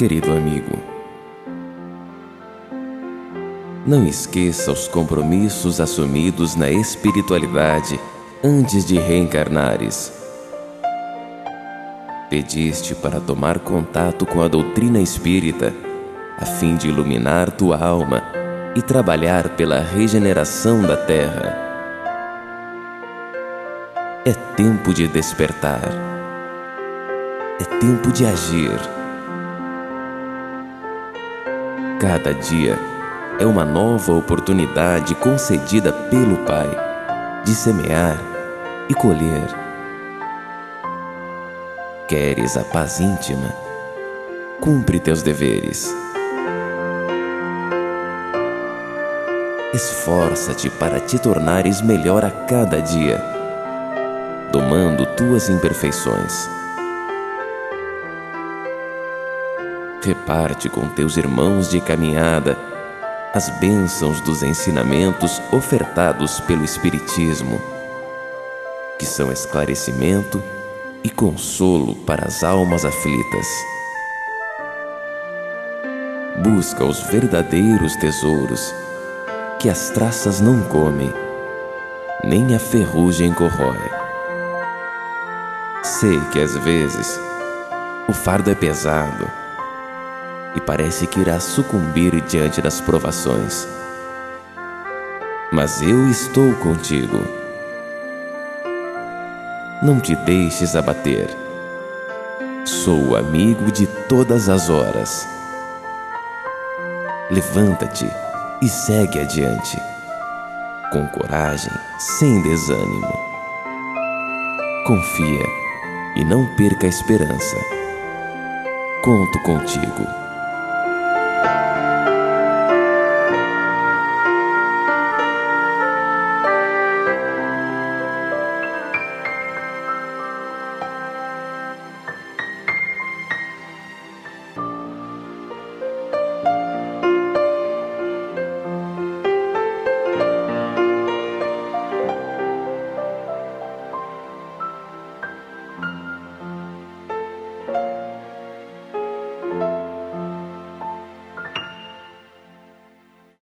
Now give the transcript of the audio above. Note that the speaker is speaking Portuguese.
Querido amigo, não esqueça os compromissos assumidos na espiritualidade antes de reencarnares. Pediste para tomar contato com a doutrina espírita, a fim de iluminar tua alma e trabalhar pela regeneração da terra. É tempo de despertar. É tempo de agir. Cada dia é uma nova oportunidade concedida pelo Pai de semear e colher. Queres a paz íntima? Cumpre teus deveres. Esforça-te para te tornares melhor a cada dia, domando tuas imperfeições. Reparte com teus irmãos de caminhada as bênçãos dos ensinamentos ofertados pelo Espiritismo, que são esclarecimento e consolo para as almas aflitas. Busca os verdadeiros tesouros que as traças não comem, nem a ferrugem corrói. Sei que às vezes o fardo é pesado e parece que irá sucumbir diante das provações. Mas eu estou contigo. Não te deixes abater. Sou amigo de todas as horas. Levanta-te e segue adiante, com coragem, sem desânimo. Confia e não perca a esperança. Conto contigo.